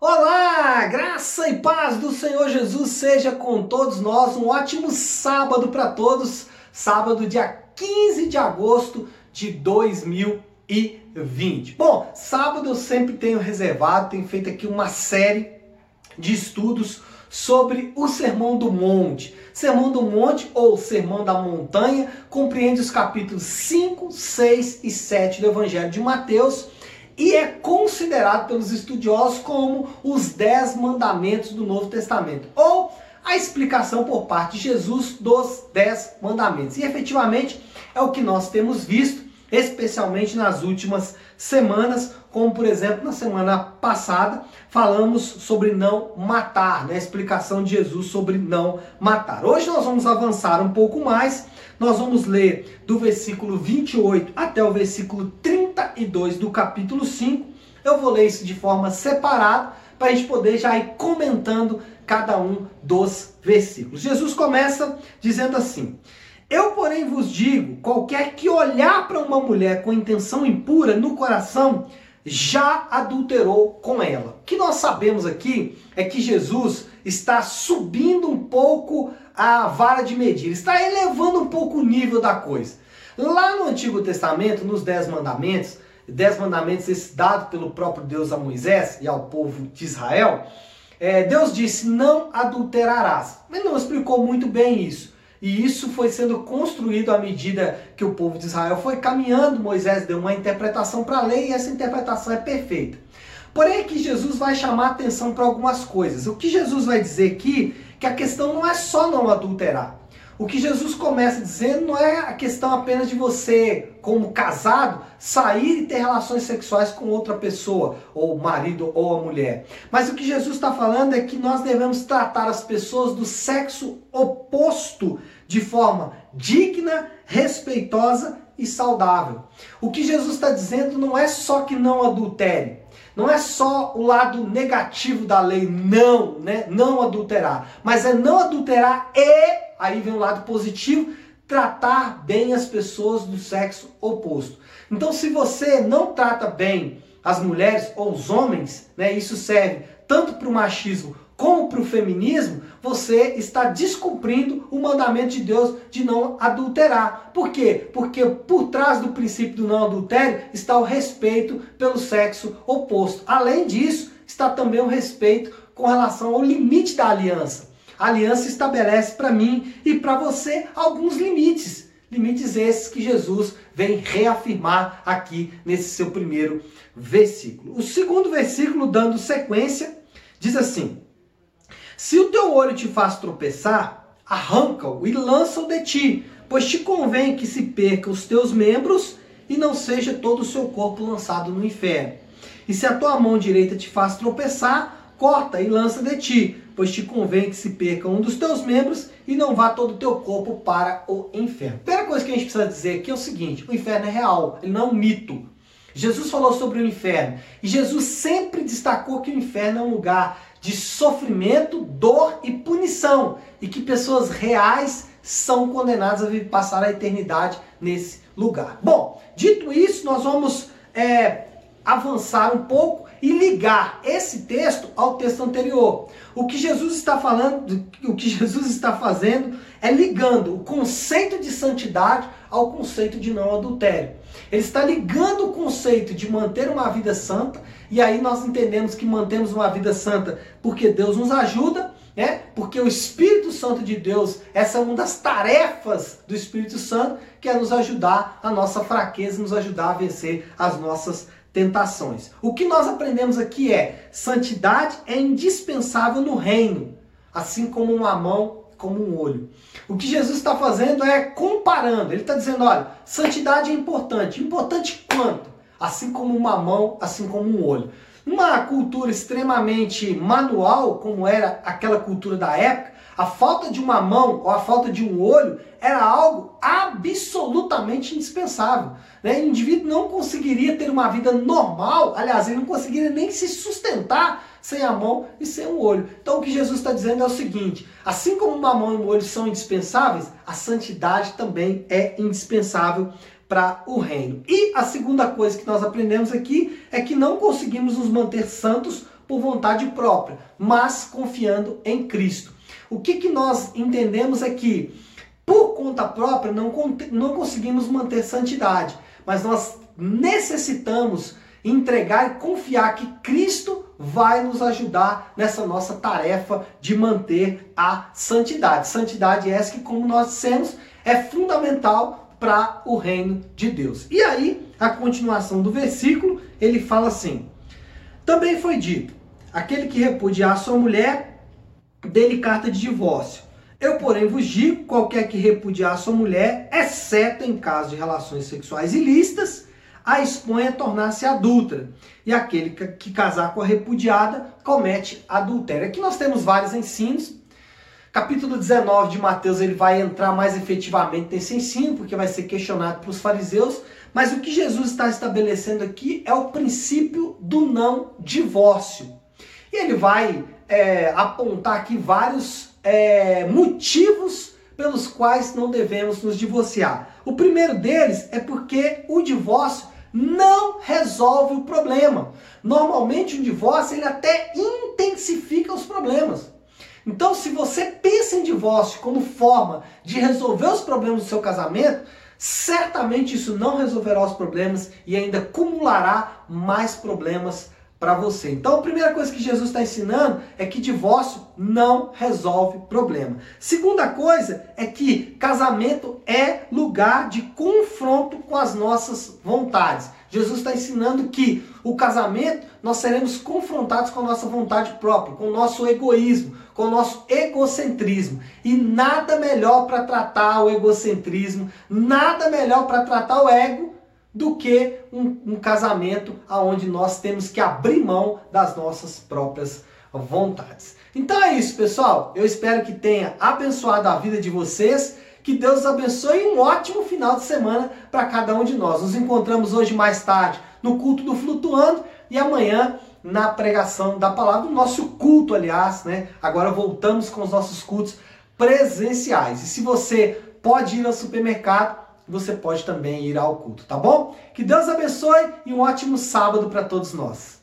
Olá, graça e paz do Senhor Jesus seja com todos nós. Um ótimo sábado para todos. Sábado, dia 15 de agosto de 2020. Bom, sábado eu sempre tenho reservado, tenho feito aqui uma série de estudos sobre o Sermão do Monte. Sermão do Monte ou Sermão da Montanha compreende os capítulos 5, 6 e 7 do Evangelho de Mateus e é considerado pelos estudiosos como os dez mandamentos do Novo Testamento, ou a explicação por parte de Jesus dos dez mandamentos. E efetivamente é o que nós temos visto, especialmente nas últimas semanas, como por exemplo na semana passada falamos sobre não matar, né? a explicação de Jesus sobre não matar. Hoje nós vamos avançar um pouco mais, nós vamos ler do versículo 28 até o versículo 32 do capítulo 5. Eu vou ler isso de forma separada para a gente poder já ir comentando cada um dos versículos. Jesus começa dizendo assim: Eu, porém, vos digo: qualquer que olhar para uma mulher com intenção impura no coração, já adulterou com ela. O que nós sabemos aqui é que Jesus está subindo um pouco a vara de medir, está elevando um pouco o nível da coisa. Lá no Antigo Testamento, nos Dez Mandamentos, Dez Mandamentos esse dado pelo próprio Deus a Moisés e ao povo de Israel, é, Deus disse, não adulterarás. Mas não explicou muito bem isso. E isso foi sendo construído à medida que o povo de Israel foi caminhando. Moisés deu uma interpretação para a lei e essa interpretação é perfeita. Porém, aqui Jesus vai chamar atenção para algumas coisas. O que Jesus vai dizer aqui que a questão não é só não adulterar. O que Jesus começa dizendo não é a questão apenas de você, como casado, sair e ter relações sexuais com outra pessoa, ou o marido ou a mulher. Mas o que Jesus está falando é que nós devemos tratar as pessoas do sexo oposto de forma digna, respeitosa e saudável. O que Jesus está dizendo não é só que não adultere. Não é só o lado negativo da lei, não, né? Não adulterar. Mas é não adulterar e aí vem o lado positivo, tratar bem as pessoas do sexo oposto. Então, se você não trata bem as mulheres ou os homens, né, isso serve tanto para o machismo como para o feminismo, você está descumprindo o mandamento de Deus de não adulterar. Por quê? Porque por trás do princípio do não adultério está o respeito pelo sexo oposto. Além disso, está também o respeito com relação ao limite da aliança. A aliança estabelece para mim e para você alguns limites. Limites esses que Jesus vem reafirmar aqui nesse seu primeiro versículo. O segundo versículo, dando sequência, diz assim: Se o teu olho te faz tropeçar, arranca-o e lança-o de ti, pois te convém que se perca os teus membros e não seja todo o seu corpo lançado no inferno. E se a tua mão direita te faz tropeçar, corta e lança de ti, pois te convém que se perca um dos teus membros e não vá todo o teu corpo para o inferno. A primeira coisa que a gente precisa dizer aqui é o seguinte: o inferno é real, ele não é um mito. Jesus falou sobre o inferno e Jesus sempre destacou que o inferno é um lugar de sofrimento, dor e punição e que pessoas reais são condenadas a passar a eternidade nesse lugar. Bom, dito isso, nós vamos é, avançar um pouco e ligar esse texto ao texto anterior. O que Jesus está falando, o que Jesus está fazendo é ligando o conceito de santidade ao conceito de não adultério. Ele está ligando o conceito de manter uma vida santa, e aí nós entendemos que mantemos uma vida santa porque Deus nos ajuda, né? Porque o Espírito Santo de Deus, essa é uma das tarefas do Espírito Santo, que é nos ajudar a nossa fraqueza, nos ajudar a vencer as nossas tentações. O que nós aprendemos aqui é: santidade é indispensável no reino, assim como uma mão, como um olho. O que Jesus está fazendo é comparando. Ele está dizendo: olha, santidade é importante. Importante quanto? Assim como uma mão, assim como um olho. Uma cultura extremamente manual, como era aquela cultura da época, a falta de uma mão ou a falta de um olho era algo absolutamente indispensável. Né? O indivíduo não conseguiria ter uma vida normal, aliás, ele não conseguiria nem se sustentar sem a mão e sem o olho. Então o que Jesus está dizendo é o seguinte: assim como uma mão e um olho são indispensáveis, a santidade também é indispensável para o reino. E a segunda coisa que nós aprendemos aqui é que não conseguimos nos manter santos por vontade própria, mas confiando em Cristo. O que, que nós entendemos é que, por conta própria, não, não conseguimos manter santidade, mas nós necessitamos entregar e confiar que Cristo vai nos ajudar nessa nossa tarefa de manter a santidade. Santidade é essa que, como nós dissemos, é fundamental para o reino de Deus. E aí, a continuação do versículo, ele fala assim: Também foi dito: aquele que repudiar sua mulher, dele carta de divórcio. Eu, porém, vos digo: qualquer que repudiar sua mulher, exceto em caso de relações sexuais ilícitas, a expõe a tornar-se adulta. E aquele que casar com a repudiada comete adultério. Aqui nós temos vários ensinos. Capítulo 19 de Mateus ele vai entrar mais efetivamente nesse ensino, porque vai ser questionado para os fariseus. Mas o que Jesus está estabelecendo aqui é o princípio do não divórcio. E ele vai é, apontar aqui vários é, motivos pelos quais não devemos nos divorciar. O primeiro deles é porque o divórcio não resolve o problema. Normalmente o divórcio ele até intensifica os problemas. Então, se você pensa em divórcio como forma de resolver os problemas do seu casamento, certamente isso não resolverá os problemas e ainda acumulará mais problemas para você. Então, a primeira coisa que Jesus está ensinando é que divórcio não resolve problema. Segunda coisa é que casamento é lugar de confronto com as nossas vontades. Jesus está ensinando que o casamento nós seremos confrontados com a nossa vontade própria, com o nosso egoísmo, com o nosso egocentrismo. E nada melhor para tratar o egocentrismo, nada melhor para tratar o ego do que um, um casamento onde nós temos que abrir mão das nossas próprias vontades. Então é isso, pessoal. Eu espero que tenha abençoado a vida de vocês. Que Deus abençoe e um ótimo final de semana para cada um de nós. Nos encontramos hoje mais tarde no culto do Flutuando e amanhã na pregação da palavra, nosso culto, aliás, né? Agora voltamos com os nossos cultos presenciais. E se você pode ir ao supermercado, você pode também ir ao culto, tá bom? Que Deus abençoe e um ótimo sábado para todos nós.